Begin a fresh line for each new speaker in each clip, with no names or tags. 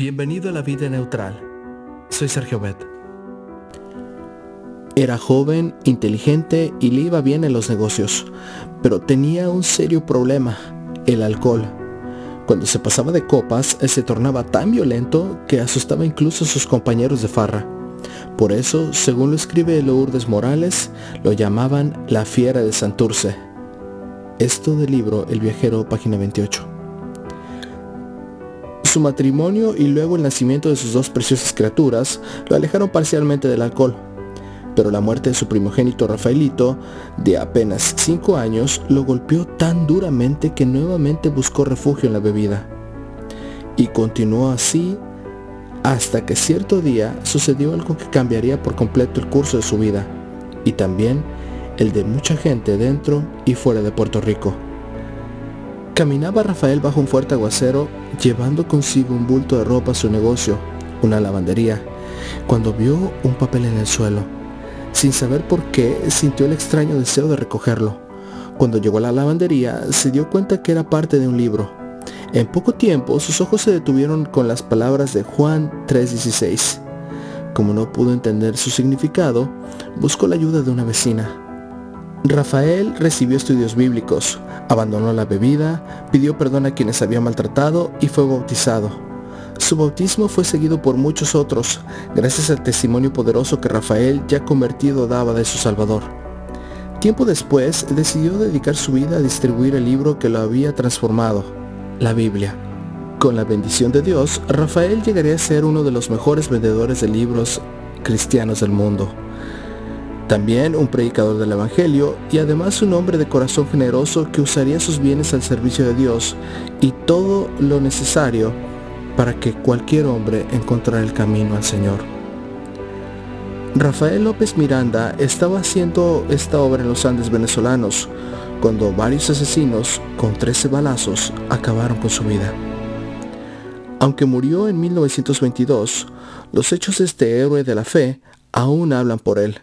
Bienvenido a la vida neutral. Soy Sergio Bet. Era joven, inteligente y le iba bien en los negocios, pero tenía un serio problema, el alcohol. Cuando se pasaba de copas, se tornaba tan violento que asustaba incluso a sus compañeros de farra. Por eso, según lo escribe Lourdes Morales, lo llamaban la fiera de Santurce. Esto del libro El viajero, página 28. Su matrimonio y luego el nacimiento de sus dos preciosas criaturas lo alejaron parcialmente del alcohol, pero la muerte de su primogénito Rafaelito, de apenas 5 años, lo golpeó tan duramente que nuevamente buscó refugio en la bebida. Y continuó así hasta que cierto día sucedió algo que cambiaría por completo el curso de su vida, y también el de mucha gente dentro y fuera de Puerto Rico. Caminaba Rafael bajo un fuerte aguacero, llevando consigo un bulto de ropa a su negocio, una lavandería, cuando vio un papel en el suelo. Sin saber por qué, sintió el extraño deseo de recogerlo. Cuando llegó a la lavandería, se dio cuenta que era parte de un libro. En poco tiempo, sus ojos se detuvieron con las palabras de Juan 3:16. Como no pudo entender su significado, buscó la ayuda de una vecina. Rafael recibió estudios bíblicos, abandonó la bebida, pidió perdón a quienes había maltratado y fue bautizado. Su bautismo fue seguido por muchos otros, gracias al testimonio poderoso que Rafael ya convertido daba de su Salvador. Tiempo después decidió dedicar su vida a distribuir el libro que lo había transformado, la Biblia. Con la bendición de Dios, Rafael llegaría a ser uno de los mejores vendedores de libros cristianos del mundo también un predicador del Evangelio y además un hombre de corazón generoso que usaría sus bienes al servicio de Dios y todo lo necesario para que cualquier hombre encontrara el camino al Señor. Rafael López Miranda estaba haciendo esta obra en los Andes venezolanos cuando varios asesinos con 13 balazos acabaron con su vida. Aunque murió en 1922, los hechos de este héroe de la fe aún hablan por él.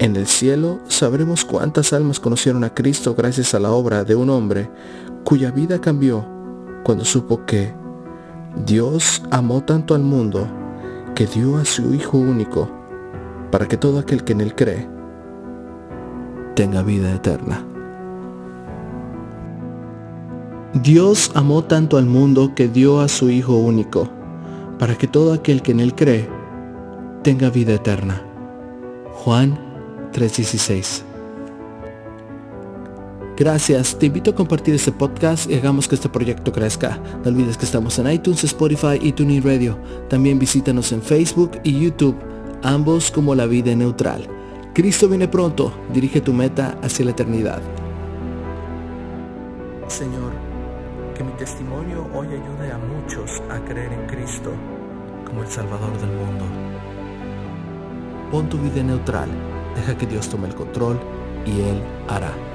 En el cielo sabremos cuántas almas conocieron a Cristo gracias a la obra de un hombre cuya vida cambió cuando supo que Dios amó tanto al mundo que dio a su Hijo único para que todo aquel que en él cree tenga vida eterna. Dios amó tanto al mundo que dio a su Hijo único para que todo aquel que en él cree tenga vida eterna. Juan 3.16. Gracias, te invito a compartir este podcast y hagamos que este proyecto crezca. No olvides que estamos en iTunes, Spotify y TuneIn Radio. También visítanos en Facebook y YouTube, ambos como La Vida Neutral. Cristo viene pronto, dirige tu meta hacia la eternidad. Señor, que mi testimonio hoy ayude a muchos a creer en Cristo como el Salvador del mundo. Pon tu vida neutral Deja que Dios tome el control y Él hará.